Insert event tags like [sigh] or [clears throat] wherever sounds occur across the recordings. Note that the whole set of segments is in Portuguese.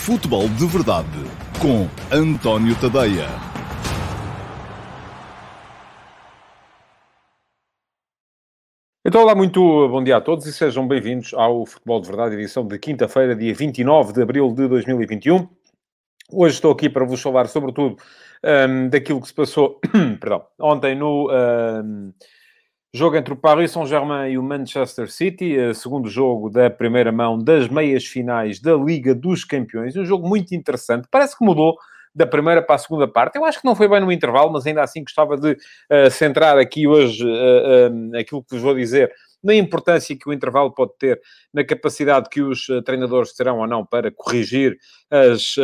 Futebol de Verdade com António Tadeia. Então, olá, muito bom dia a todos e sejam bem-vindos ao Futebol de Verdade, edição de quinta-feira, dia 29 de abril de 2021. Hoje estou aqui para vos falar, sobretudo, um, daquilo que se passou [coughs] perdão, ontem no um, jogo entre o Paris Saint-Germain e o Manchester City, uh, segundo jogo da primeira mão das meias finais da Liga dos Campeões. Um jogo muito interessante, parece que mudou da primeira para a segunda parte. Eu acho que não foi bem no intervalo, mas ainda assim gostava de uh, centrar aqui hoje uh, aquilo que vos vou dizer na importância que o intervalo pode ter na capacidade que os treinadores terão ou não para corrigir as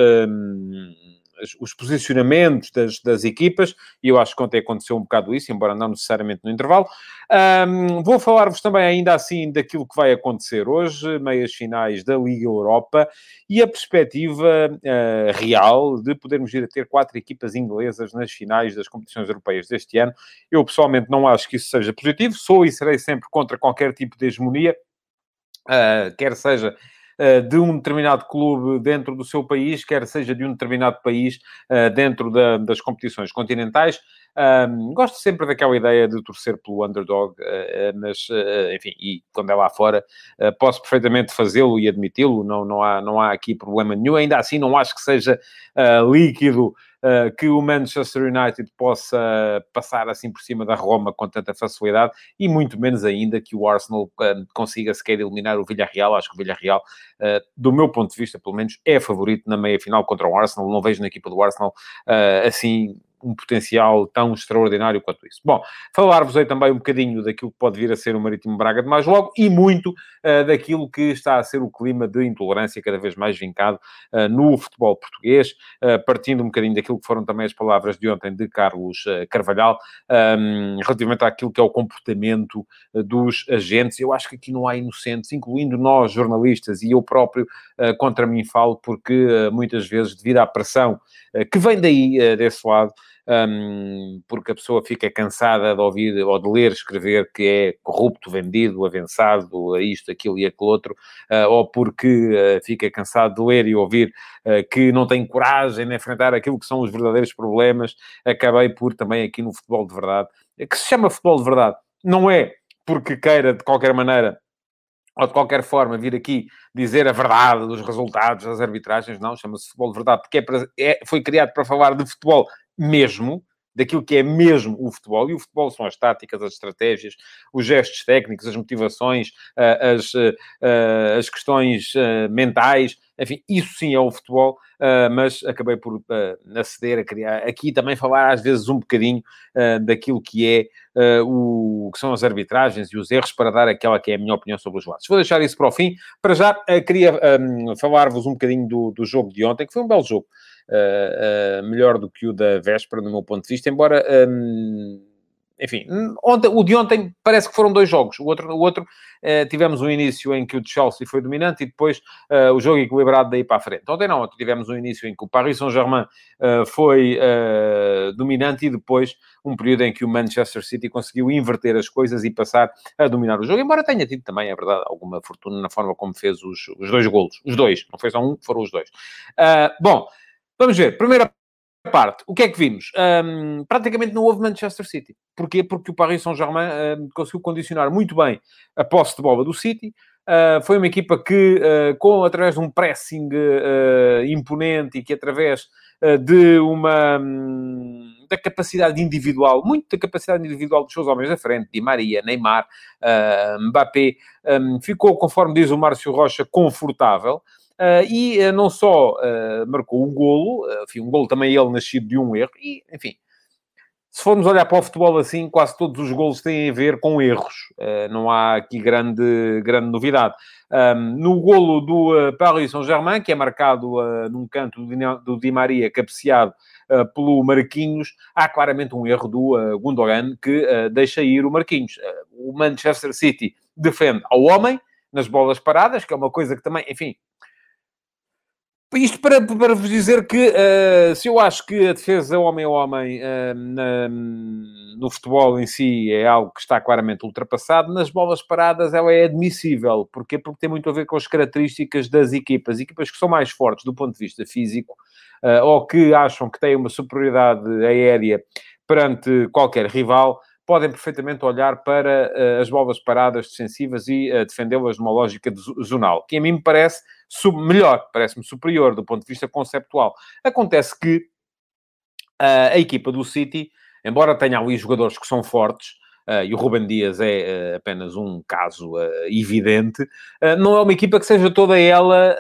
os posicionamentos das, das equipas, e eu acho que ontem aconteceu um bocado isso, embora não necessariamente no intervalo. Um, vou falar-vos também, ainda assim, daquilo que vai acontecer hoje, meias finais da Liga Europa, e a perspectiva uh, real de podermos ir a ter quatro equipas inglesas nas finais das competições europeias deste ano. Eu, pessoalmente, não acho que isso seja positivo, sou e serei sempre contra qualquer tipo de hegemonia, uh, quer seja de um determinado clube dentro do seu país, quer seja de um determinado país eh, dentro da, das competições continentais. Um, gosto sempre daquela ideia de torcer pelo underdog, uh, mas, uh, enfim, e quando é lá fora, uh, posso perfeitamente fazê-lo e admiti-lo, não, não, há, não há aqui problema nenhum. Ainda assim, não acho que seja líquido que o Manchester United possa passar assim por cima da Roma com tanta facilidade, e muito menos ainda que o Arsenal consiga sequer eliminar o Villarreal. Acho que o Villarreal, do meu ponto de vista, pelo menos, é favorito na meia final contra o Arsenal. Não vejo na equipa do Arsenal assim um potencial tão extraordinário quanto isso. Bom, falar-vos aí também um bocadinho daquilo que pode vir a ser o Marítimo Braga de mais logo e muito uh, daquilo que está a ser o clima de intolerância cada vez mais vincado uh, no futebol português, uh, partindo um bocadinho daquilo que foram também as palavras de ontem de Carlos Carvalhal, um, relativamente àquilo que é o comportamento dos agentes. Eu acho que aqui não há inocentes, incluindo nós, jornalistas, e eu próprio contra mim falo, porque muitas vezes, devido à pressão que vem daí, desse lado, um, porque a pessoa fica cansada de ouvir ou de ler, escrever que é corrupto, vendido, avançado, a isto, aquilo e aquilo outro, uh, ou porque uh, fica cansado de ler e ouvir uh, que não tem coragem de enfrentar aquilo que são os verdadeiros problemas, acabei por também aqui no futebol de verdade, que se chama futebol de verdade, não é porque queira de qualquer maneira ou de qualquer forma vir aqui dizer a verdade dos resultados das arbitragens, não, chama-se futebol de verdade, porque é é, foi criado para falar de futebol mesmo, daquilo que é mesmo o futebol. E o futebol são as táticas, as estratégias, os gestos técnicos, as motivações, as, as questões mentais. Enfim, isso sim é o futebol, mas acabei por aceder a criar aqui também falar às vezes um bocadinho daquilo que é o que são as arbitragens e os erros para dar aquela que é a minha opinião sobre os lados. Vou deixar isso para o fim. Para já, queria falar-vos um bocadinho do, do jogo de ontem, que foi um belo jogo melhor do que o da véspera, do meu ponto de vista, embora. Um, enfim, ontem, o de ontem parece que foram dois jogos. O outro, o outro uh, tivemos um início em que o Chelsea foi dominante e depois uh, o jogo equilibrado daí para a frente. Ontem não, ontem tivemos um início em que o Paris Saint-Germain uh, foi dominante e depois um período em que o Manchester City conseguiu inverter as coisas e passar a dominar o jogo, embora tenha tido também, é verdade, alguma fortuna na forma como fez os, os dois golos. Os dois, não foi só um, foram os dois. bom, Vamos ver. Primeira parte. O que é que vimos? Um, praticamente não houve Manchester City. Porquê? Porque o Paris Saint-Germain um, conseguiu condicionar muito bem a posse de bola do City. Uh, foi uma equipa que, uh, com, através de um pressing uh, imponente e que através de uma... Um, da capacidade individual, muito da capacidade individual dos seus homens da frente, Di Maria, Neymar, Mbappé, ficou, conforme diz o Márcio Rocha, confortável. Uh, e uh, não só uh, marcou um golo, enfim, um golo também ele nascido de um erro, e, enfim, se formos olhar para o futebol assim, quase todos os golos têm a ver com erros, não há aqui grande, grande novidade. No golo do Paris Saint-Germain, que é marcado num canto do Di Maria, cabeceado pelo Marquinhos, há claramente um erro do Gundogan que deixa ir o Marquinhos. o Manchester City defende ao homem, nas bolas paradas, que é uma coisa que também, enfim, Isto para, para vos dizer que uh, se eu acho que a defesa homem a homem uh, na, no futebol em si é algo que está claramente ultrapassado, nas bolas paradas ela é admissível. Porquê? Porque tem muito a ver com as características das equipas. Equipas que são mais fortes do ponto de vista físico uh, ou que acham que têm uma superioridade aérea perante qualquer rival, podem perfeitamente olhar para uh, as bolas paradas defensivas e uh, defendê-las numa lógica zonal, que a mim me parece melhor, parece-me superior do ponto de vista conceptual. Acontece que uh, a equipa do City, embora tenha ali jogadores que são fortes, Uh, e o Ruben Dias é uh, apenas um caso uh, evidente, não é uma equipa que seja toda ela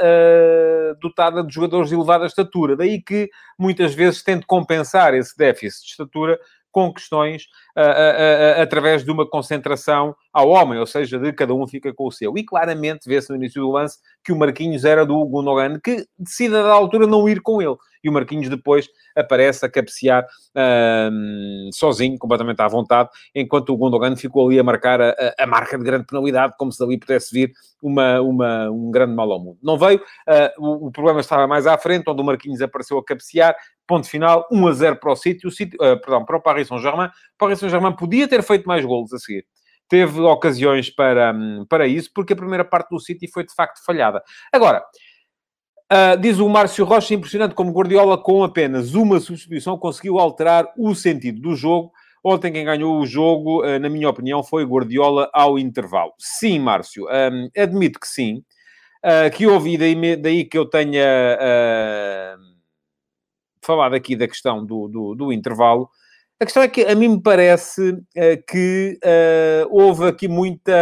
dotada de jogadores de elevada estatura. Daí que muitas vezes tente compensar esse déficit de estatura com questões uh, uh, uh, através de uma concentração ao homem, ou seja, de cada um fica com o seu. E claramente vê-se no início do lance que o Marquinhos era do Gundogan, que decide a da altura não ir com ele. E o Marquinhos depois aparece a cabecear sozinho, completamente à vontade, enquanto o Gundogan ficou ali a marcar a, a, marca de grande penalidade, como se dali pudesse vir uma, uma, um grande mal ao mundo. Não veio, o, o, problema estava mais à frente, onde o Marquinhos apareceu a cabecear, ponto final, 1 a 0 para o City, o City perdão, para o Paris Saint-Germain. O Paris Saint-Germain podia ter feito mais golos a seguir teve ocasiões para, para isso, porque a primeira parte do City foi de facto falhada. Agora, uh, diz o Márcio Rocha, impressionante como Guardiola, com apenas uma substituição, conseguiu alterar o sentido do jogo. Ontem quem ganhou o jogo, uh, na minha opinião, foi Guardiola ao intervalo. Sim, Márcio, um, admito que sim. Uh, que houve, daí, daí que eu tenha falado aqui da questão do, do, do intervalo, a questão é que a mim me parece que houve aqui muita.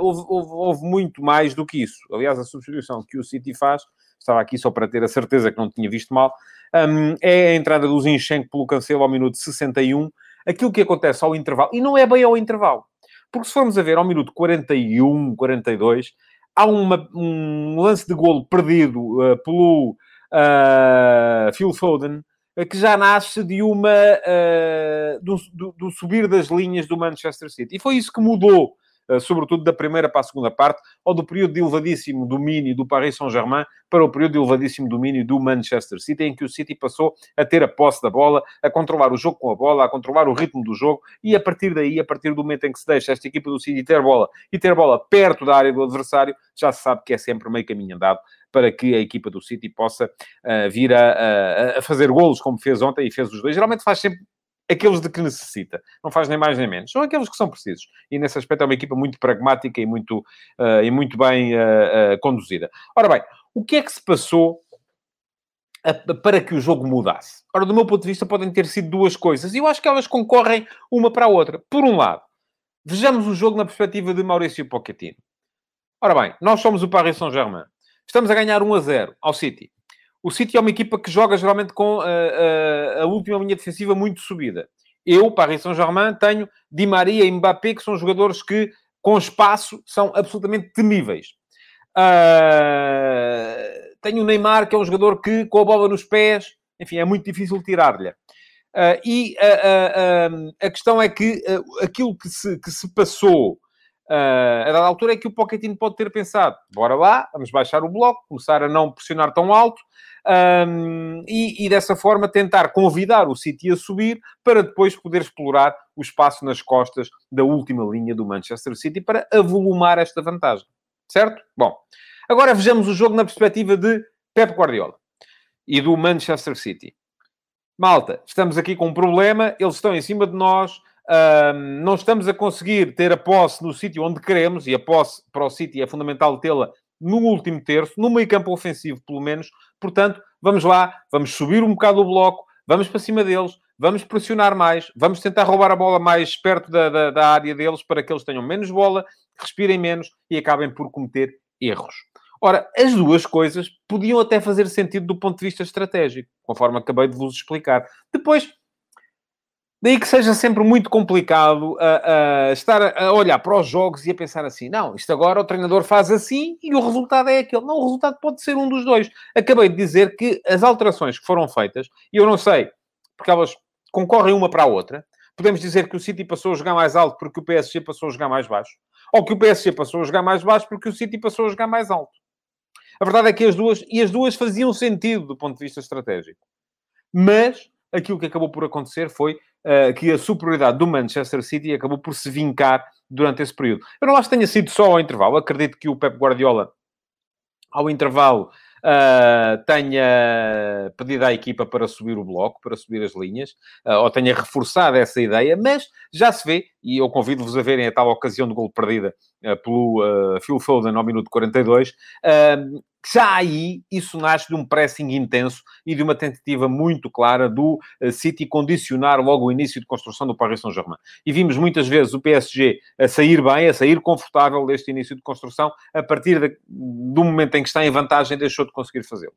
Houve, houve, houve, muito mais do que isso. Aliás, a substituição que o City faz, estava aqui só para ter a certeza que não tinha visto mal, um, é a entrada do Zinchenko pelo Cancelo ao minuto 61. Aquilo que acontece ao intervalo, e não é bem ao intervalo, porque se formos a ver ao minuto 41, 42, há uma, um lance de golo perdido uh, pelo Phil Foden que já nasce de uma uh, do, do, do, subir das linhas do Manchester City. E foi isso que mudou, uh, sobretudo da primeira para a segunda parte, ou do período de elevadíssimo domínio do Paris Saint-Germain para o período de elevadíssimo domínio do Manchester City, em que o City passou a ter a posse da bola, a controlar o jogo com a bola, a controlar o ritmo do jogo, e a partir daí, a partir do momento em que se deixa esta equipa do City ter bola e ter bola perto da área do adversário, já se sabe que é sempre meio caminho andado para que a equipa do City possa uh, vir a, a, a, fazer golos, como fez ontem e fez os dois. Geralmente faz sempre aqueles de que necessita. Não faz nem mais nem menos. São aqueles que são precisos. E nesse aspecto é uma equipa muito pragmática e muito, uh, e muito bem uh, conduzida. Ora bem, o que é que se passou para que o jogo mudasse? Ora, do meu ponto de vista, podem ter sido duas coisas. E eu acho que elas concorrem uma para a outra. Por um lado, vejamos o jogo na perspectiva de Maurício Pochettino. Ora bem, nós somos o Paris Saint-Germain. Estamos a ganhar 1 a 0 ao City. O City é uma equipa que joga geralmente com a, a, a última linha defensiva muito subida. Eu, Paris Saint-Germain, tenho Di Maria e Mbappé, que são jogadores que, com espaço, são absolutamente temíveis. Uh, tenho o Neymar, que é um jogador que, com a bola nos pés, enfim, é muito difícil tirar-lhe. Uh, e uh, a questão é que aquilo que se, que se passou a dada altura é que o Pochettino pode ter pensado, bora lá, vamos baixar o bloco, começar a não pressionar tão alto um, e, e, dessa forma tentar convidar o City a subir para depois poder explorar o espaço nas costas da última linha do Manchester City para avolumar esta vantagem. Certo? Bom, agora vejamos o jogo na perspectiva de Pep Guardiola e do Manchester City. Malta, estamos aqui com um problema, eles estão em cima de nós, um, não estamos a conseguir ter a posse no sítio onde queremos, e a posse para o City é fundamental tê-la no último terço, no meio campo ofensivo, pelo menos. Portanto, vamos lá, vamos subir um bocado o bloco, vamos para cima deles, vamos pressionar mais, vamos tentar roubar a bola mais perto da, da, da área deles para que eles tenham menos bola, respirem menos e acabem por cometer erros. Ora, as duas coisas podiam até fazer sentido do ponto de vista estratégico, conforme acabei de vos explicar. Depois, Daí que seja sempre muito complicado uh, uh, estar a olhar para os jogos e a pensar assim: não, isto agora o treinador faz assim e o resultado é aquele. Não, o resultado pode ser um dos dois. Acabei de dizer que as alterações que foram feitas, e eu não sei, porque elas concorrem uma para a outra, podemos dizer que o City passou a jogar mais alto porque o PSG passou a jogar mais baixo, ou que o PSG passou a jogar mais baixo porque o City passou a jogar mais alto. A verdade é que as duas, e as duas faziam sentido do ponto de vista estratégico. Mas aquilo que acabou por acontecer foi uh, que a superioridade do Manchester City acabou por se vincar durante esse período. Eu não acho que tenha sido só ao intervalo. Acredito que o Pep Guardiola, ao intervalo, uh, tenha pedido à equipa para subir o bloco, para subir as linhas, uh, ou tenha reforçado essa ideia, mas já se vê, e eu convido-vos a verem a tal ocasião de gol perdida pelo Phil Foden ao minuto 42, já aí isso nasce de um pressing intenso e de uma tentativa muito clara do City condicionar logo o início de construção do Paris Saint-Germain. E vimos muitas vezes o PSG a sair bem, a sair confortável deste início de construção, a partir de, do momento em que está em vantagem, deixou de conseguir fazê-lo.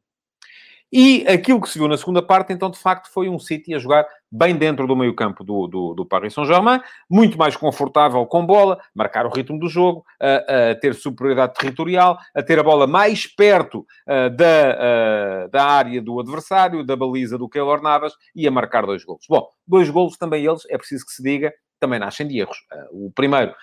E aquilo que se viu na segunda parte, então, de facto, foi um City a jogar bem dentro do meio-campo do, do, do, Paris Saint-Germain, muito mais confortável com bola, marcar o ritmo do jogo, a, a ter superioridade territorial, a ter a bola mais perto uh, da, uh, da área do adversário, da baliza do Keylor Navas e a marcar dois golos. Bom, dois golos também eles, é preciso que se diga, também nascem de erros. Uh, o primeiro,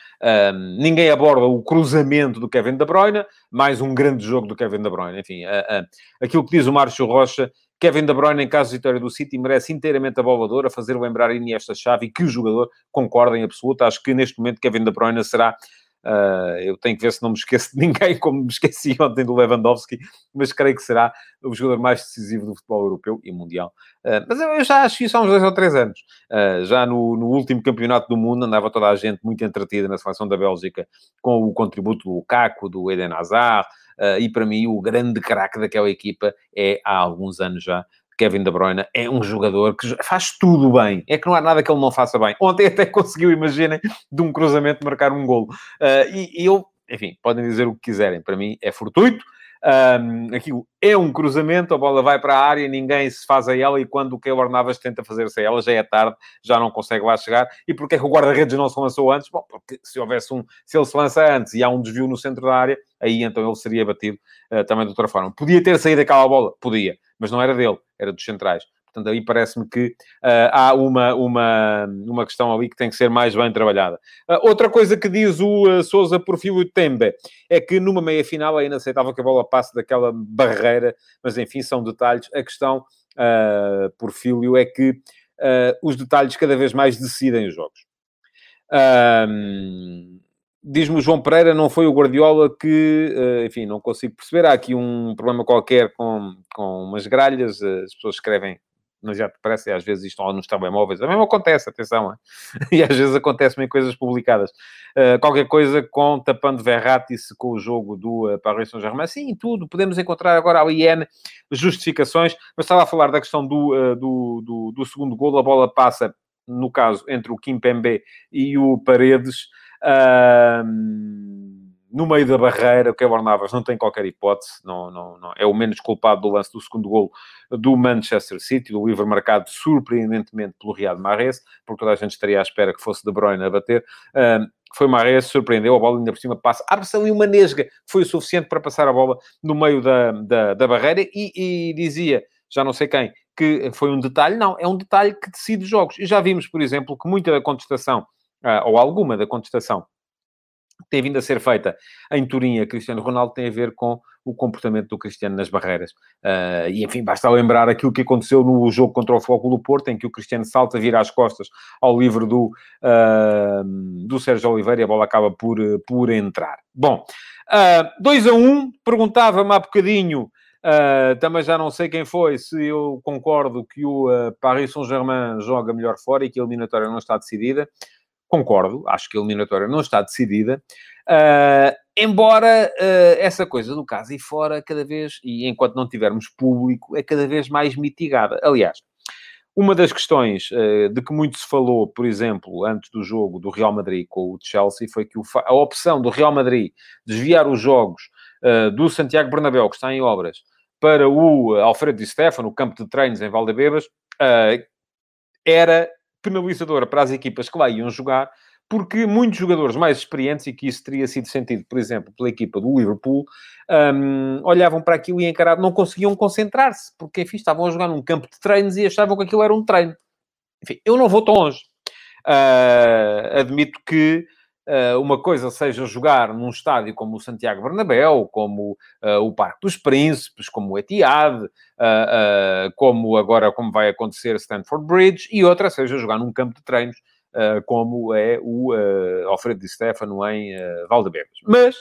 ninguém aborda o cruzamento do Kevin De Bruyne, mais um grande jogo do Kevin De Bruyne. Enfim, uh, aquilo que diz o Márcio Rocha, Kevin De Bruyne, em caso de vitória do City, merece inteiramente a bola de a fazer lembrar esta chave e que o jogador concorda em absoluto. Acho que neste momento Kevin De Bruyne será Uh, eu tenho que ver se não me esqueço de ninguém, [laughs] como me esqueci ontem do Lewandowski, mas creio que será o jogador mais decisivo do futebol europeu e mundial. Uh, mas eu já acho isso há uns dois ou três anos. Uh, já no, no, último campeonato do mundo andava toda a gente muito entretida na seleção da Bélgica com o contributo do Lukaku, do Eden Hazard, e para mim o grande craque daquela equipa é, há alguns anos já, Kevin De Bruyne é um jogador que faz tudo bem. É que não há nada que ele não faça bem. Ontem até [laughs] conseguiu, imaginem, de um cruzamento marcar um golo. Uh, e, e eu, enfim, podem dizer o que quiserem. Para mim é fortuito. Um, aquilo é um cruzamento, a bola vai para a área, ninguém se faz a ela e quando o Keylor Navas tenta fazer-se a ela, já é tarde, já não consegue lá chegar. E porquê que o guarda-redes não se lançou antes? Bom, porque se houvesse um, se ele se lança antes e há um desvio no centro da área, aí então ele seria batido uh, também de outra forma. Podia ter saído aquela bola? Podia, mas não era dele, era dos centrais. Portanto, aí parece-me que uh, há uma, uma, uma questão ali que tem que ser mais bem trabalhada. Uh, outra coisa que diz o uh, Souza por Fio Tembe é que numa meia-final é inaceitável que a bola passe daquela barreira, mas enfim, são detalhes. A questão, uh, por Filho, é que os detalhes cada vez mais decidem os jogos. Diz-me o João Pereira, não foi o Guardiola que, enfim, não consigo perceber. Há aqui um problema qualquer com, com umas gralhas, as pessoas escrevem mas já te parece, às vezes isto nos telemóveis, a mesmo acontece, atenção, é? [laughs] e às vezes acontece em coisas publicadas. Uh, qualquer coisa com tapando Verratti-se com o jogo do uh, Paris Saint-Germain, sim, tudo, podemos encontrar agora ao IN justificações, mas estava a falar da questão do, uh, do, do, do, segundo gol, a bola passa, no caso, entre o Kim Pembe e o Paredes, uh, no meio da barreira, o Keylor Navas não tem qualquer hipótese, não, não, não, é o menos culpado do lance do segundo gol do Manchester City, do livre marcado surpreendentemente pelo Riyad Mahrez, porque toda a gente estaria à espera que fosse De Bruyne a bater. Foi Mahrez, surpreendeu, a bola ainda por cima passa, abre-se ali uma nesga, foi o suficiente para passar a bola no meio da, da, da barreira e, e dizia, já não sei quem, que foi um detalhe, não, é um detalhe que decide jogos. E já vimos, por exemplo, que muita da contestação, uh, ou alguma da contestação tem vindo a ser feita em Turim a Cristiano Ronaldo tem a ver com o comportamento do Cristiano nas barreiras. Uh, e, enfim, basta lembrar aquilo que aconteceu no jogo contra o do Porto, em que o Cristiano salta, vira as costas ao livro do, uh, do Sérgio Oliveira e a bola acaba por, por entrar. Bom, 2 uh, a 1, um, perguntava-me há bocadinho, também já não sei quem foi, se eu concordo que o Paris Saint-Germain joga melhor fora e que a eliminatória não está decidida concordo, acho que a eliminatória não está decidida, uh, embora uh, essa coisa do caso e fora, cada vez, e enquanto não tivermos público, é cada vez mais mitigada. Aliás, uma das questões uh, de que muito se falou, por exemplo, antes do jogo do Real Madrid com o Chelsea, foi que a opção do Real Madrid desviar os jogos do Santiago Bernabéu, que está em obras, para o Alfredo Di Stefano, o campo de treinos em Valdebebas, era penalizadora para as equipas que lá iam jogar, porque muitos jogadores mais experientes, e que isso teria sido sentido, por exemplo, pela equipa do Liverpool, um, olhavam para aquilo e encaravam, não conseguiam concentrar-se, porque, enfim, estavam a jogar num campo de treinos e achavam que aquilo era um treino. Enfim, eu não vou tão longe. Uh, admito que uma coisa seja jogar num estádio como o Santiago Bernabéu, como uh, o Parque dos Príncipes, como o Etihad, uh, como agora como vai acontecer Stanford Bridge, e outra seja jogar num campo de treinos, como é o Alfredo Di Stefano em Valdebebas. Mas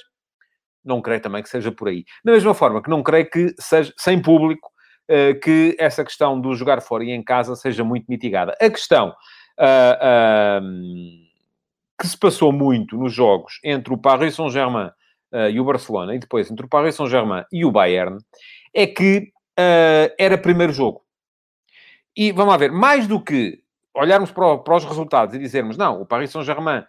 não creio também que seja por aí. Da mesma forma que não creio que seja sem público que essa questão do jogar fora e em casa seja muito mitigada. A questão uh, uh, que se passou muito nos jogos entre o Paris Saint-Germain uh, e o Barcelona, e depois entre o Paris Saint-Germain e o Bayern, é que uh, era primeiro jogo. E vamos lá ver, mais do que olharmos para, para os resultados e dizermos, não, o Paris Saint-Germain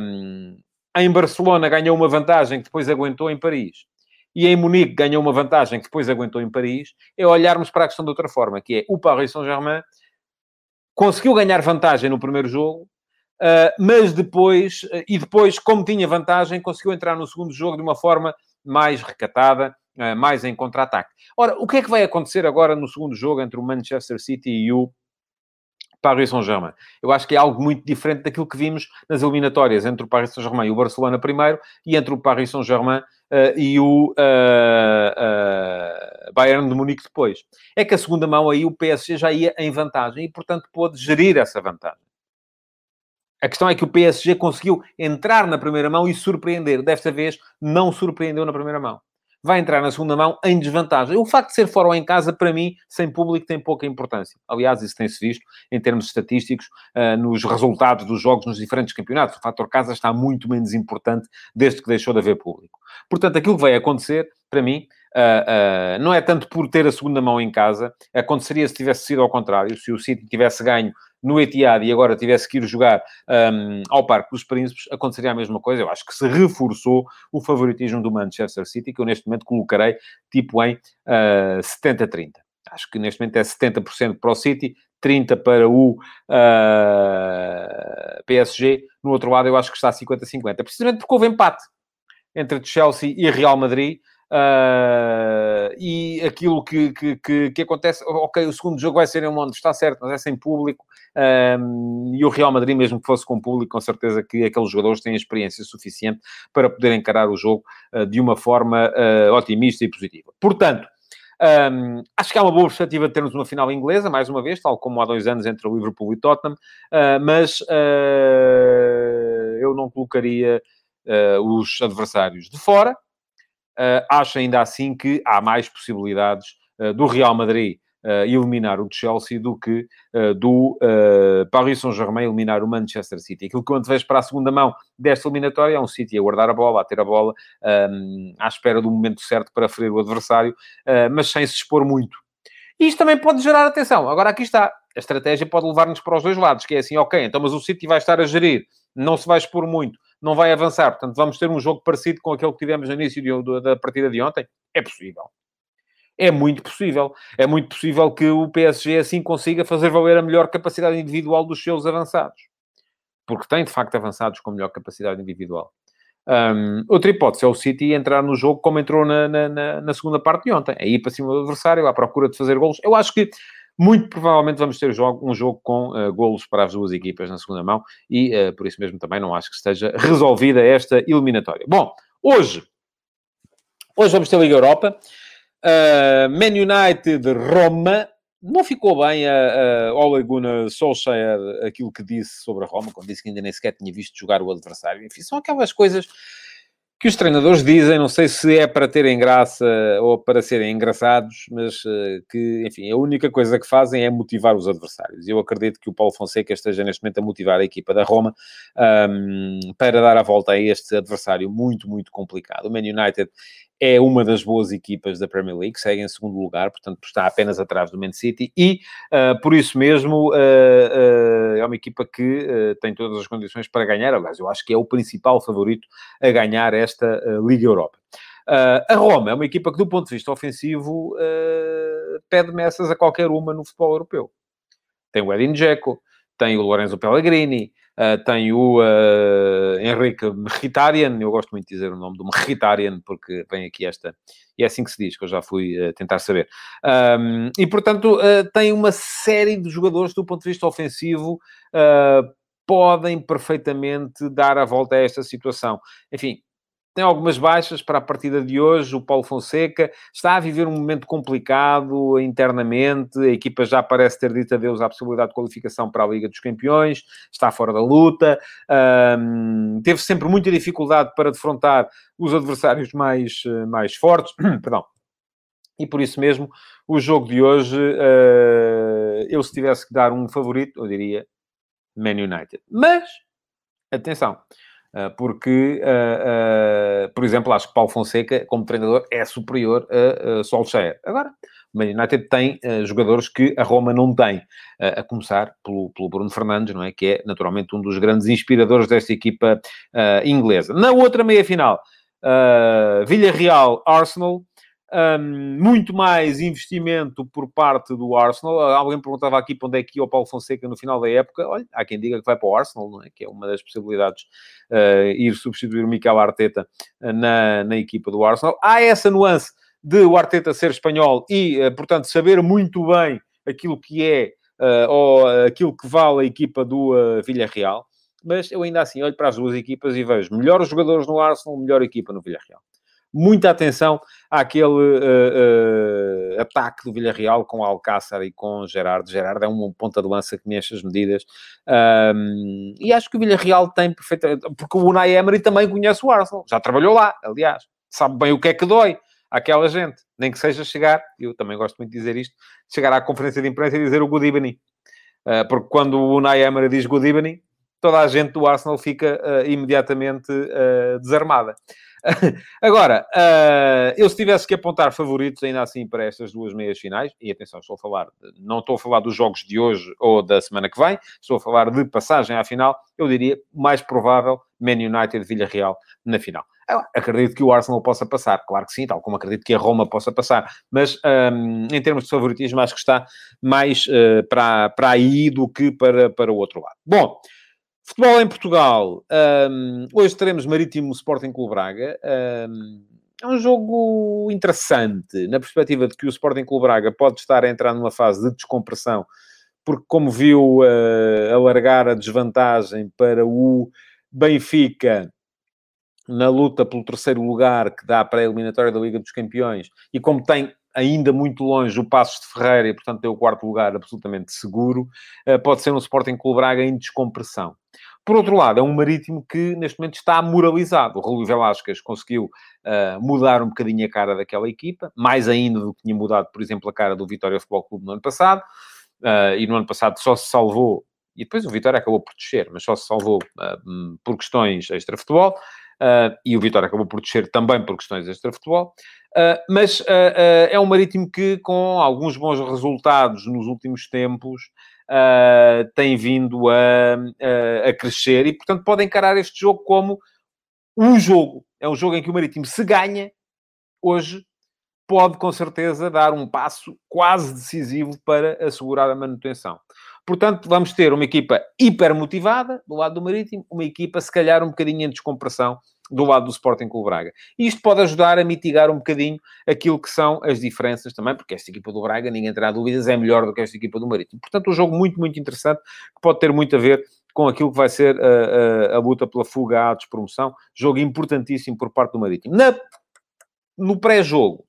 um, em Barcelona ganhou uma vantagem que depois aguentou em Paris. E em Munique ganhou uma vantagem que depois aguentou em Paris, é olharmos para a questão de outra forma, que é o Paris Saint-Germain conseguiu ganhar vantagem no primeiro jogo, mas depois, uh, e depois, como tinha vantagem, conseguiu entrar no segundo jogo de uma forma mais recatada, uh, mais em contra-ataque. Ora, o que é que vai acontecer agora no segundo jogo entre o Manchester City e o Paris Saint-Germain? Eu acho que é algo muito diferente daquilo que vimos nas eliminatórias entre o Paris Saint-Germain e o Barcelona primeiro, e entre o Paris Saint-Germain e o Bayern de Munique depois. É que a segunda mão aí o PSG já ia em vantagem e, portanto, pôde gerir essa vantagem. A questão é que o PSG conseguiu entrar na primeira mão e surpreender. Desta vez, não surpreendeu na primeira mão. Vai entrar na segunda mão em desvantagem. O facto de ser fora ou em casa, para mim, sem público, tem pouca importância. Aliás, isso tem-se visto em termos estatísticos uh, nos resultados dos jogos nos diferentes campeonatos. O fator casa está muito menos importante desde que deixou de haver público. Portanto, aquilo que vai acontecer, para mim, Uh, uh, não é tanto por ter a segunda mão em casa, aconteceria se tivesse sido ao contrário, se o City tivesse ganho no Etihad e agora tivesse que ir jogar um, ao Parque dos Príncipes, aconteceria a mesma coisa. Eu acho que se reforçou o favoritismo do Manchester City, que eu neste momento colocarei tipo em uh, 70-30. Acho que neste momento é 70% para o City, 30% para o uh, PSG. No outro lado, eu acho que está 50-50. Precisamente porque houve empate entre Chelsea e Real Madrid. Uh, e aquilo que, que, que, que, acontece, ok, o segundo jogo vai ser em Londres, está certo, mas é sem público, um, e o Real Madrid, mesmo que fosse com público, com certeza que aqueles jogadores têm experiência suficiente para poder encarar o jogo uh, de uma forma uh, otimista e positiva. Portanto, um, acho que há uma boa perspectiva de termos uma final inglesa, mais uma vez, tal como há dois anos entre o Liverpool e Tottenham, mas eu não colocaria os adversários de fora, uh, acho ainda assim que há mais possibilidades uh, do Real Madrid uh, eliminar o Chelsea do que do Paris Saint-Germain eliminar o Manchester City. Aquilo que eu antevejo para a segunda mão desta eliminatória é um City a guardar a bola, a ter a bola, um, à espera do momento certo para ferir o adversário, mas sem se expor muito. Isto também pode gerar atenção. Agora, aqui está. A estratégia pode levar-nos para os dois lados, que é assim, ok, então, mas o City vai estar a gerir, não se vai expor muito, não vai avançar. Portanto, vamos ter um jogo parecido com aquele que tivemos no início de, da partida de ontem? É possível. É muito possível. É muito possível que o PSG assim consiga fazer valer a melhor capacidade individual dos seus avançados. Porque tem, de facto, avançados com melhor capacidade individual. Um, outra hipótese é o City entrar no jogo como entrou na, na, na segunda parte de ontem. É ir para cima do adversário, à procura de fazer golos. Eu acho que muito provavelmente vamos ter jogo, um jogo com uh, golos para as duas equipas na segunda mão e uh, por isso mesmo também não acho que esteja [laughs] resolvida esta eliminatória. Bom, hoje, hoje vamos ter a Liga Europa. Uh, Man United Roma. Não ficou bem a, a Ole Gunnar Solskjaer aquilo que disse sobre a Roma, quando disse que ainda nem sequer tinha visto jogar o adversário. Enfim, são aquelas coisas que os treinadores dizem, não sei se é para terem graça ou para serem engraçados, mas uh, que, enfim, a única coisa que fazem é motivar os adversários. Eu acredito que o Paulo Fonseca esteja neste momento a motivar a equipa da Roma um, para dar a volta a este adversário muito, muito complicado. O Man United é uma das boas equipas da Premier League, segue em segundo lugar, portanto está apenas atrás do Man City e, uh, por isso mesmo, uh, uh, é uma equipa que tem todas as condições para ganhar. Aliás, eu acho que é o principal favorito a ganhar esta Liga Europa. a Roma é uma equipa que, do ponto de vista ofensivo, pede meças a qualquer uma no futebol europeu. Tem o Edin Dzeko, tem o Lorenzo Pellegrini, Uh, tem o uh, Henrique Mkhitaryan, eu gosto muito de dizer o nome do Mkhitaryan, porque vem aqui esta, e é assim que se diz, que eu já fui uh, tentar saber. Um, e, portanto, tem uma série de jogadores do ponto de vista ofensivo podem perfeitamente dar a volta a esta situação. Enfim, tem algumas baixas para a partida de hoje. O Paulo Fonseca está a viver um momento complicado internamente. A equipa já parece ter dito adeus à possibilidade de qualificação para a Liga dos Campeões, está fora da luta. Um, teve sempre muita dificuldade para defrontar os adversários mais, eh, mais fortes. [clears throat] Perdão. E por isso mesmo, o jogo de hoje, uh, eu se tivesse que dar um favorito, eu diria Man United. Mas, atenção, porque, uh, uh, por exemplo, acho que Paulo Fonseca, como treinador, é superior a, a Solskjaer. Agora, o Man United tem jogadores que a Roma não tem, a começar pelo, pelo, Bruno Fernandes, não é? Que é, naturalmente, um dos grandes inspiradores desta equipa inglesa. Na outra meia-final, Villarreal-Arsenal, um, muito mais investimento por parte do Arsenal. Alguém perguntava aqui para onde é que ia o Paulo Fonseca no final da época. Olha, há quem diga que vai para o Arsenal, é? que é uma das possibilidades uh, ir substituir o Mikel Arteta uh, na, na equipa do Arsenal. Há essa nuance de o Arteta ser espanhol e, uh, portanto, saber muito bem aquilo que é ou aquilo que vale a equipa do Villarreal. Mas eu ainda assim olho para as duas equipas e vejo melhores jogadores no Arsenal, melhor equipa no Villarreal muita atenção àquele uh, uh, ataque do Villarreal com Alcácer e com Gerardo. Gerardo é um ponta de lança que mexe as medidas. Um, e acho que o Villarreal tem perfeitamente... Porque o Unai Emery também conhece o Arsenal. Já trabalhou lá, aliás. Sabe bem o que é que dói àquela gente. Nem que seja chegar, eu também gosto muito de dizer isto, chegar à conferência de imprensa e dizer o good evening. Uh, porque quando o Unai Emery diz good evening, toda a gente do Arsenal fica imediatamente desarmada. [laughs] Agora, uh, eu se tivesse que apontar favoritos ainda assim para estas duas meias finais, e atenção, estou a falar, não estou a falar dos jogos de hoje ou da semana que vem, estou a falar de passagem à final, eu diria mais provável Man United Villarreal na final. acredito que o Arsenal possa passar, claro que sim, tal como acredito que a Roma possa passar, mas um, em termos de favoritismo, acho que está mais uh, para, para aí do que para, para o outro lado. Bom, Futebol em Portugal. Um, hoje teremos Marítimo Sporting Clube Braga. Um, é um jogo interessante, na perspectiva de que o Sporting Clube Braga pode estar a entrar numa fase de descompressão, porque, como viu, uh, alargar a desvantagem para o Benfica na luta pelo terceiro lugar que dá para a eliminatória da Liga dos Campeões, e como tem ainda muito longe o Passos de Ferreira e, portanto, tem o quarto lugar absolutamente seguro, uh, pode ser um Sporting Clube Braga em descompressão. Por outro lado, é um Marítimo que neste momento está moralizado. O Rui Velasquez conseguiu uh, mudar um bocadinho a cara daquela equipa, mais ainda do que tinha mudado, por exemplo, a cara do Vitória Futebol Clube no ano passado. Uh, e no ano passado só se salvou, e depois o Vitória acabou por descer, mas só se salvou uh, por questões extra-futebol. E o Vitória acabou por descer também por questões extra-futebol. mas é um Marítimo que, com alguns bons resultados nos últimos tempos, uh, tem vindo a, a, crescer e, portanto, pode encarar este jogo como um jogo. É um jogo em que o Marítimo se ganha hoje, pode com certeza dar um passo quase decisivo para assegurar a manutenção. Portanto, vamos ter uma equipa hiper motivada do lado do Marítimo, uma equipa se calhar um bocadinho em descompressão do lado do Sporting Clube Braga. E isto pode ajudar a mitigar um bocadinho aquilo que são as diferenças também, porque esta equipa do Braga, ninguém terá dúvidas, é melhor do que esta equipa do Marítimo. Portanto, um jogo muito, muito interessante, que pode ter muito a ver com aquilo que vai ser a, a, a luta pela fuga à despromoção. Jogo importantíssimo por parte do Marítimo. Na, no pré-jogo,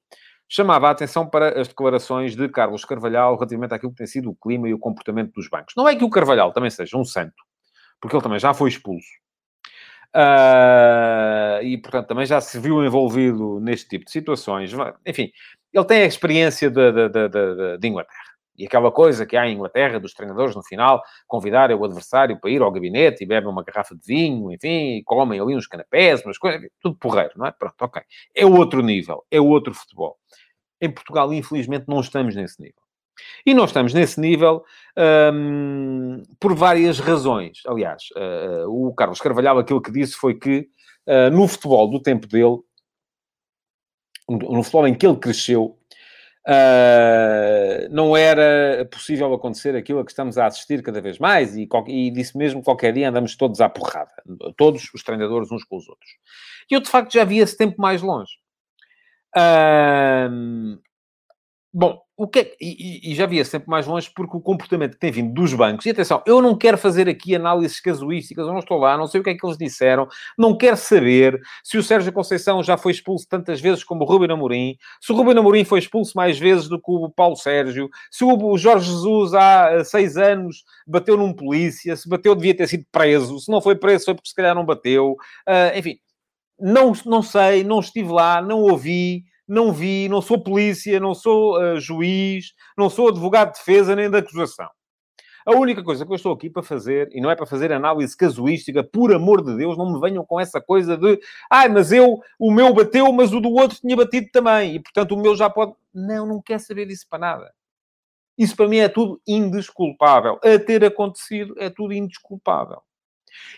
chamava a atenção para as declarações de Carlos Carvalhal relativamente àquilo que tem sido o clima e o comportamento dos bancos. Não é que o Carvalhal também seja um santo, porque ele também já foi expulso Uh, e, portanto, também já se viu envolvido neste tipo de situações. Enfim, ele tem a experiência de, de, de, de, Inglaterra. E aquela coisa que há em Inglaterra, dos treinadores, no final, convidarem o adversário para ir ao gabinete e bebem uma garrafa de vinho, enfim, comem ali uns canapés, umas coisas, tudo porreiro, não é? Pronto, ok. É outro nível, é outro futebol. Em Portugal, infelizmente, não estamos nesse nível. E nós estamos nesse nível um, por várias razões. Aliás, uh, o Carlos Carvalhal, aquilo que disse foi que uh, no futebol do tempo dele, no futebol em que ele cresceu, uh, não era possível acontecer aquilo a que estamos a assistir cada vez mais, e, e disse mesmo qualquer dia andamos todos à porrada, todos os treinadores uns com os outros. E eu, de facto, já vi esse tempo mais longe. bom, o que é, e, e, já via sempre mais longe porque o comportamento que tem vindo dos bancos, e atenção, eu não quero fazer aqui análises casuísticas, eu não estou lá, não sei o que é que eles disseram, não quero saber se o Sérgio Conceição já foi expulso tantas vezes como o Rubem Amorim, se o Rubem Amorim foi expulso mais vezes do que o Paulo Sérgio, se o Jorge Jesus há eh, seis anos bateu num polícia, se bateu devia ter sido preso, se não foi preso foi porque se calhar não bateu, uh, enfim, não, não sei, não estive lá, não ouvi, não vi, não sou polícia, não sou uh, juiz, não sou advogado de defesa nem de acusação. A única coisa que eu estou aqui para fazer, e não é para fazer análise casuística, por amor de Deus, não me venham com essa coisa de ai, ah, mas eu, o meu bateu, mas o do outro tinha batido também, e portanto o meu já pode. Não, não quer saber disso para nada. Isso para mim é tudo indesculpável. A ter acontecido é tudo indesculpável.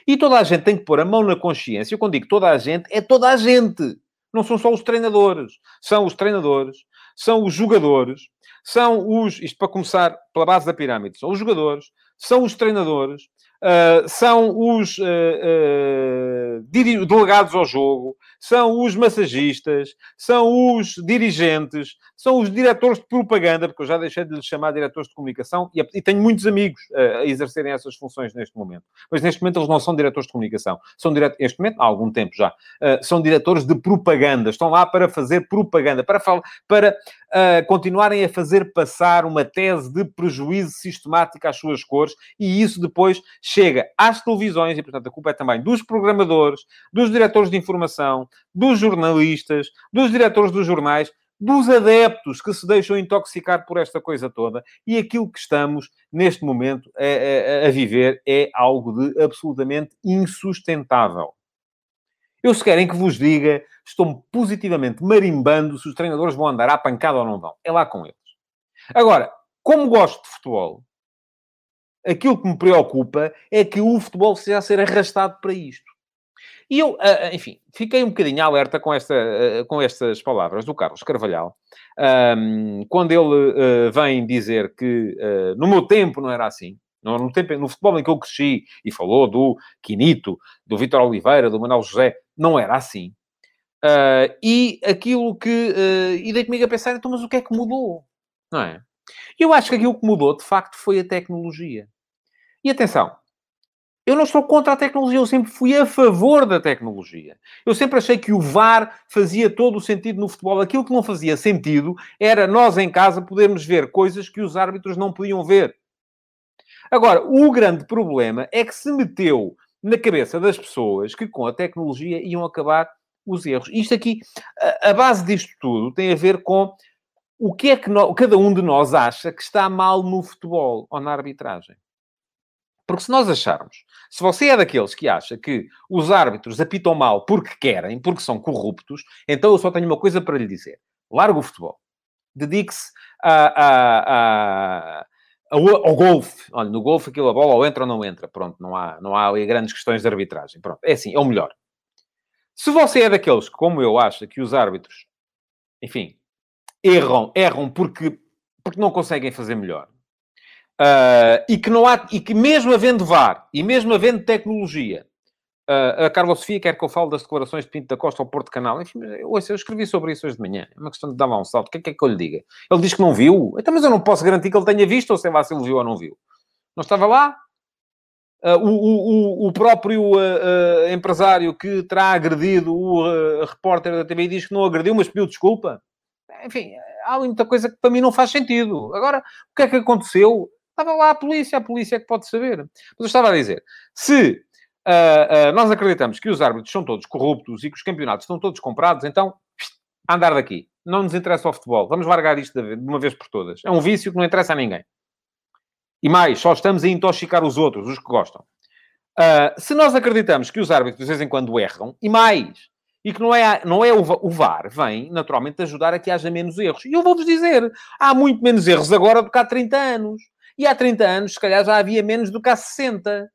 E toda a gente tem que pôr a mão na consciência. Eu quando digo toda a gente, é toda a gente. Não são só os treinadores. São os treinadores, são os jogadores, são os... Isto para começar pela base da pirâmide. São os jogadores, são os treinadores, uh, são os uh, uh, delegados ao jogo, são os massagistas, são os dirigentes, são os diretores de propaganda, porque eu já deixei de lhes chamar diretores de comunicação e, e tenho muitos amigos a exercerem essas funções neste momento. Mas neste momento eles não são diretores de comunicação. São dire... Neste momento, há algum tempo já, são diretores de propaganda. Estão lá para fazer propaganda, para, fal... para continuarem a fazer passar uma tese de prejuízo sistemático às suas cores e isso depois chega às televisões, e portanto a culpa é também dos programadores, dos diretores de informação, dos jornalistas, dos diretores dos jornais, dos adeptos que se deixam intoxicar por esta coisa toda. E aquilo que estamos, neste momento, a, a, a viver é algo de absolutamente insustentável. Eu, se querem que vos diga, estou positivamente marimbando se os treinadores vão andar à pancada ou não vão. É lá com eles. Agora, como gosto de futebol, aquilo que me preocupa é que o futebol seja a ser arrastado para isto. E eu, ah, ah, enfim, fiquei um bocadinho alerta com, esta, ah, com estas palavras do Carlos Carvalhal, quando ele vem dizer que no meu tempo não era assim. No, tempo, no futebol em que eu cresci, e falou do Quinito, do Vitor Oliveira, do Manuel José, não era assim. e aquilo que... e dei comigo a pensar, então, mas o que é que mudou? Não é? Eu acho que aquilo que mudou, de facto, foi a tecnologia. E atenção, eu não estou contra a tecnologia, eu sempre fui a favor da tecnologia. Eu sempre achei que o VAR fazia todo o sentido no futebol. Aquilo que não fazia sentido era nós em casa podermos ver coisas que os árbitros não podiam ver. Agora, o grande problema é que se meteu na cabeça das pessoas que com a tecnologia iam acabar os erros. Isto aqui, a, base disto tudo tem a ver com o que é que cada um de nós acha que está mal no futebol ou na arbitragem. Porque se nós acharmos, se você é daqueles que acha que os árbitros apitam mal porque querem, porque são corruptos, então eu só tenho uma coisa para lhe dizer. Larga o futebol. Dedique-se a, a, a, ao golfe. Olha, no golfe aquilo a bola ou entra ou não entra. Pronto, não há, não há grandes questões de arbitragem. Pronto, é assim, é o melhor. Se você é daqueles que, como eu, acha que os árbitros, enfim, erram, erram porque, porque não conseguem fazer melhor, Uh, e que não há, e que mesmo havendo VAR e mesmo havendo tecnologia, uh, a Carlos Sofia quer que eu fale das declarações de Pinto da Costa ao Porto Canal. Enfim, eu, escrevi sobre isso hoje de manhã. É uma questão de dar um salto. O que é que, é que eu lhe diga? Ele diz que não viu. Então, mas eu não posso garantir que ele tenha visto, ou sei lá se ele viu ou não viu. Não estava lá? Uh, o, o, o, próprio empresário que terá agredido o repórter da TV diz que não agrediu, mas pediu desculpa. Enfim, há muita coisa que para mim não faz sentido. Agora, o que é que aconteceu? Estava lá a polícia, a polícia é que pode saber. Mas eu estava a dizer, se uh, uh, nós acreditamos que os árbitros são todos corruptos e que os campeonatos estão todos comprados, então, andar daqui. Não nos interessa o futebol. Vamos largar isto de uma vez por todas. É um vício que não interessa a ninguém. E mais, só estamos a intoxicar os outros, os que gostam. Uh, se nós acreditamos que os árbitros de vez em quando erram, e mais, e que não é, não é o, o VAR, vem naturalmente ajudar a que haja menos erros. E eu vou-vos dizer, há muito menos erros agora do que há 30 anos. E há 30 anos, se calhar, já havia menos do que há 60.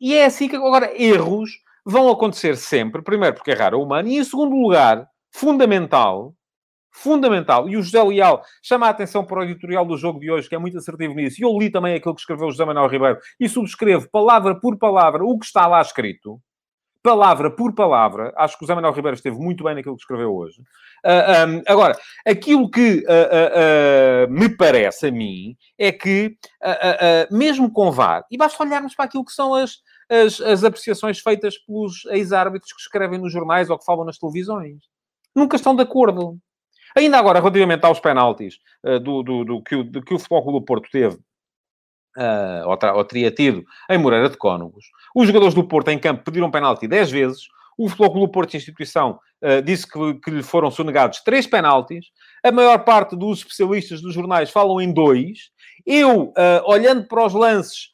E é assim que agora erros vão acontecer sempre. Primeiro, porque é raro o humano. E em segundo lugar, fundamental, fundamental, e o José Leal chama a atenção para o editorial do jogo de hoje, que é muito assertivo nisso, e eu li também aquilo que escreveu José Manuel Ribeiro, e subscrevo palavra por palavra o que está lá escrito. Palavra por palavra. Acho que o Zé Manuel Ribeiro esteve muito bem naquilo que escreveu hoje. Uh, um, agora, aquilo que uh, uh, me parece a mim é que, mesmo com VAR, e basta olharmos para aquilo que são as, as, as apreciações feitas pelos ex-árbitros que escrevem nos jornais ou que falam nas televisões. Nunca estão de acordo. Ainda agora, relativamente aos penaltis do, do, do, que o, do que o Futebol Clube do Porto teve uh, ou, ou, teria tido em Moreira de Cónegos. Os jogadores do Porto em campo pediram penalti 10 vezes. O Futebol Clube Porto, instituição, uh, disse que, que, lhe foram sonegados três penaltis. A maior parte dos especialistas dos jornais falam em dois. Eu, uh, olhando para os lances,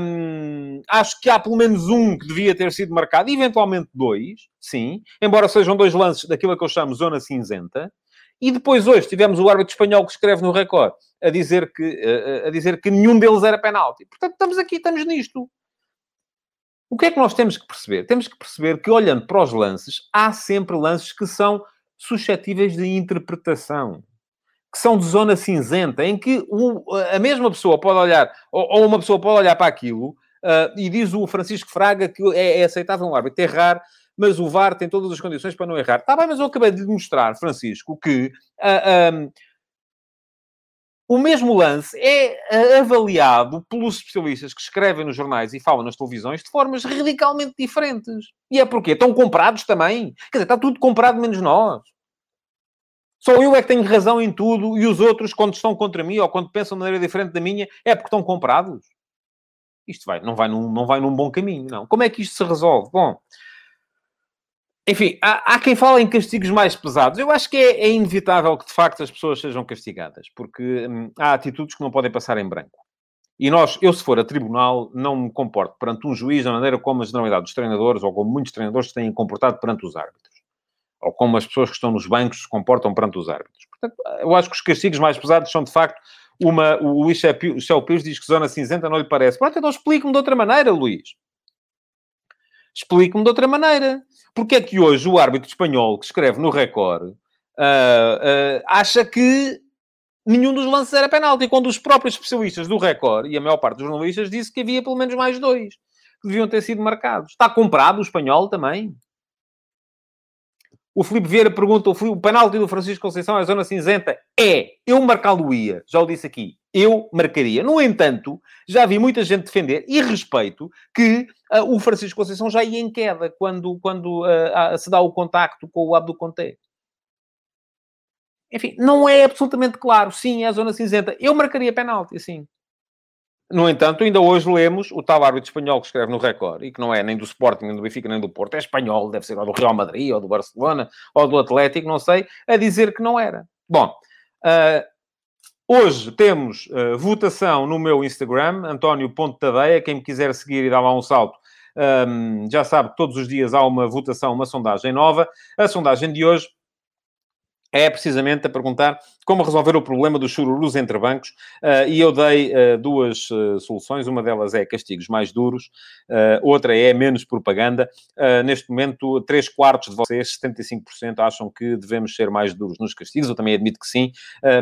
um, acho que há pelo menos um que devia ter sido marcado, eventualmente dois, sim, embora sejam dois lances daquilo que eu chamo zona cinzenta. E depois hoje tivemos o árbitro espanhol que escreve no Record a dizer que, a, dizer que nenhum deles era penalti. Portanto, estamos aqui, estamos nisto. O que é que nós temos que perceber? Temos que perceber que, olhando para os lances, há sempre lances que são suscetíveis de interpretação. Que são de zona cinzenta, em que o, a mesma pessoa pode olhar, ou, ou, uma pessoa pode olhar para aquilo, uh, e diz o Francisco Fraga que é, é aceitável um árbitro errar mas o VAR tem todas as condições para não errar. Está bem, mas eu acabei de mostrar, Francisco, que uh, ah, um, o mesmo lance é avaliado pelos especialistas que escrevem nos jornais e falam nas televisões de formas radicalmente diferentes. E é porque estão comprados também. Quer dizer, está tudo comprado menos nós. Só eu é que tenho razão em tudo e os outros, quando estão contra mim ou quando pensam de maneira diferente da minha, é porque estão comprados. Isto vai, não, vai num, não vai num bom caminho, não. Como é que isto se resolve? Bom, enfim, há, há, quem fala em castigos mais pesados. Eu acho que é, é, inevitável que, de facto, as pessoas sejam castigadas, porque hum, há atitudes que não podem passar em branco. E nós, eu se for a tribunal, não me comporto perante um juiz da maneira como a generalidade dos treinadores, ou como muitos treinadores se têm comportado perante os árbitros. Ou como as pessoas que estão nos bancos se comportam perante os árbitros. Portanto, eu acho que os castigos mais pesados são, de facto, uma... O Luís Céu Pires diz que zona cinzenta não lhe parece. Pronto, então explique-me de outra maneira, Luís. Explique-me de outra maneira. Porque é que hoje o árbitro espanhol que escreve no Record uh, uh, acha que nenhum dos lances era penalti, quando os próprios especialistas do Record e a maior parte dos jornalistas disse que havia pelo menos mais dois que deviam ter sido marcados. Está comprado o espanhol também? O Filipe Vieira pergunta: o, penalti do Francisco Conceição é zona cinzenta? É. Eu marcá-lo-ia. Já o disse aqui. Eu marcaria. No entanto, já vi muita gente defender, e respeito, que uh, o Francisco Conceição já ia em queda quando, quando uh, se dá o contacto com o Abdo Conté. Enfim, não é absolutamente claro. Sim, é a zona cinzenta. Eu marcaria penalti, sim. No entanto, ainda hoje lemos o tal árbitro espanhol que escreve no Record, e que não é nem do Sporting, nem do Benfica, nem do Porto, é espanhol, deve ser ou do Real Madrid, ou do Barcelona, ou do Atlético, não sei, a dizer que não era. Bom, uh, hoje temos uh, votação no meu Instagram, António.tadeia, quem me quiser seguir e dar lá um salto, um, já sabe que todos os dias há uma votação, uma sondagem nova. A sondagem de hoje é precisamente a perguntar como resolver o problema dos chururus entre bancos, uh, e eu dei uh, duas uh, soluções, uma delas é castigos mais duros, outra é menos propaganda. neste momento, 3 quartos de vocês, 75%, acham que devemos ser mais duros nos castigos, eu também admito que sim,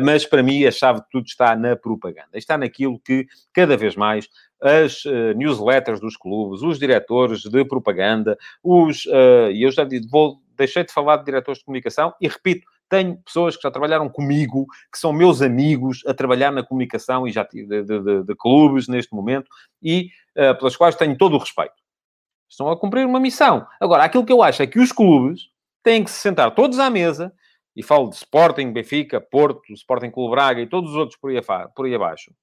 mas para mim a chave de tudo está na propaganda, está naquilo que cada vez mais as newsletters dos clubes, os diretores de propaganda, os. E eu já vou, deixei de falar de diretores de comunicação e repito, tenho pessoas que já trabalharam comigo, que são meus amigos, a trabalhar na comunicação e já de, de, de, clubes neste momento, e uh, pelas quais tenho todo o respeito. Estão a cumprir uma missão. Agora, aquilo que eu acho é que os clubes têm que se sentar todos à mesa, e falo de Sporting, Benfica, Porto, Sporting Clube Braga e todos os outros por aí, por aí abaixo,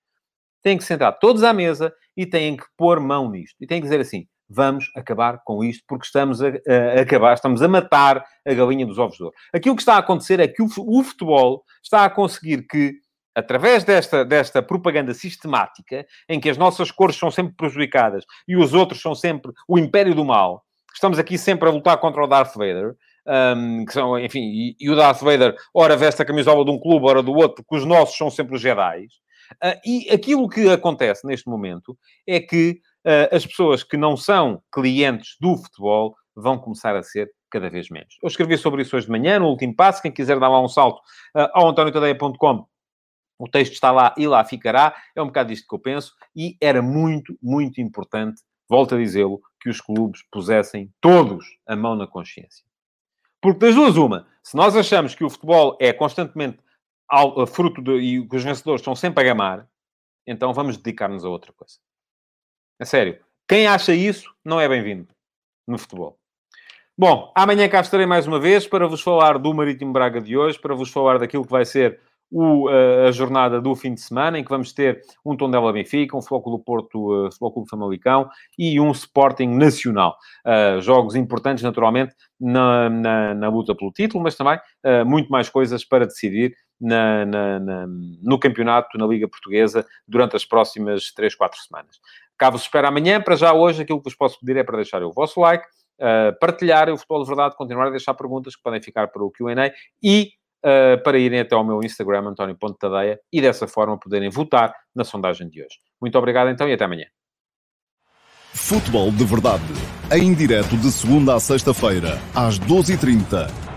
têm que sentar todos à mesa e têm que pôr mão nisto. E têm que dizer assim, vamos acabar com isto, porque estamos a, a, acabar, estamos a matar a galinha dos ovos de ouro. Aquilo que está a acontecer é que o, o futebol está a conseguir que, através desta, desta propaganda sistemática, em que as nossas cores são sempre prejudicadas e os outros são sempre o império do mal, estamos aqui sempre a lutar contra o Darth Vader, um, que são, enfim, e, e, o Darth Vader, ora veste a camisola de um clube, ora do outro, porque os nossos são sempre os Jedi. Uh, e aquilo que acontece neste momento é que as pessoas que não são clientes do futebol vão começar a ser cada vez menos. Eu escrevi sobre isso hoje de manhã, no último passo. Quem quiser dar lá um salto uh, ao antoniotadeia.com, o texto está lá e lá ficará. É um bocado isto que eu penso. E era muito, muito importante volto a dizê-lo, que os clubes pusessem todos a mão na consciência. Porque das duas, uma, se nós achamos que o futebol é constantemente fruto de, e que os vencedores estão sempre a gamar, então vamos dedicar-nos a outra coisa. A sério. Quem acha isso não é bem-vindo no futebol. Bom, amanhã cá estarei mais uma vez para vos falar do Marítimo Braga de hoje, para vos falar daquilo que vai ser o, a jornada do fim de semana, em que vamos ter um Tondela Benfica, um Flóculo Porto, uh, Flóculo Famalicão e um Sporting Nacional. Uh, jogos importantes, naturalmente, na, na, na, luta pelo título, mas também uh, muito mais coisas para decidir na, no campeonato, na Liga Portuguesa, durante as próximas 3, 4 semanas. Cá vos espero amanhã. Para já hoje, aquilo que vos posso pedir é para deixar o vosso like, uh, partilhar o Futebol de Verdade, continuar a deixar perguntas que podem ficar para o Q&A e uh, para irem até ao meu Instagram, António Tadeia, e dessa forma poderem votar na sondagem de hoje. Muito obrigado então e até amanhã. Futebol de Verdade, em direto de segunda a sexta-feira, às 12h30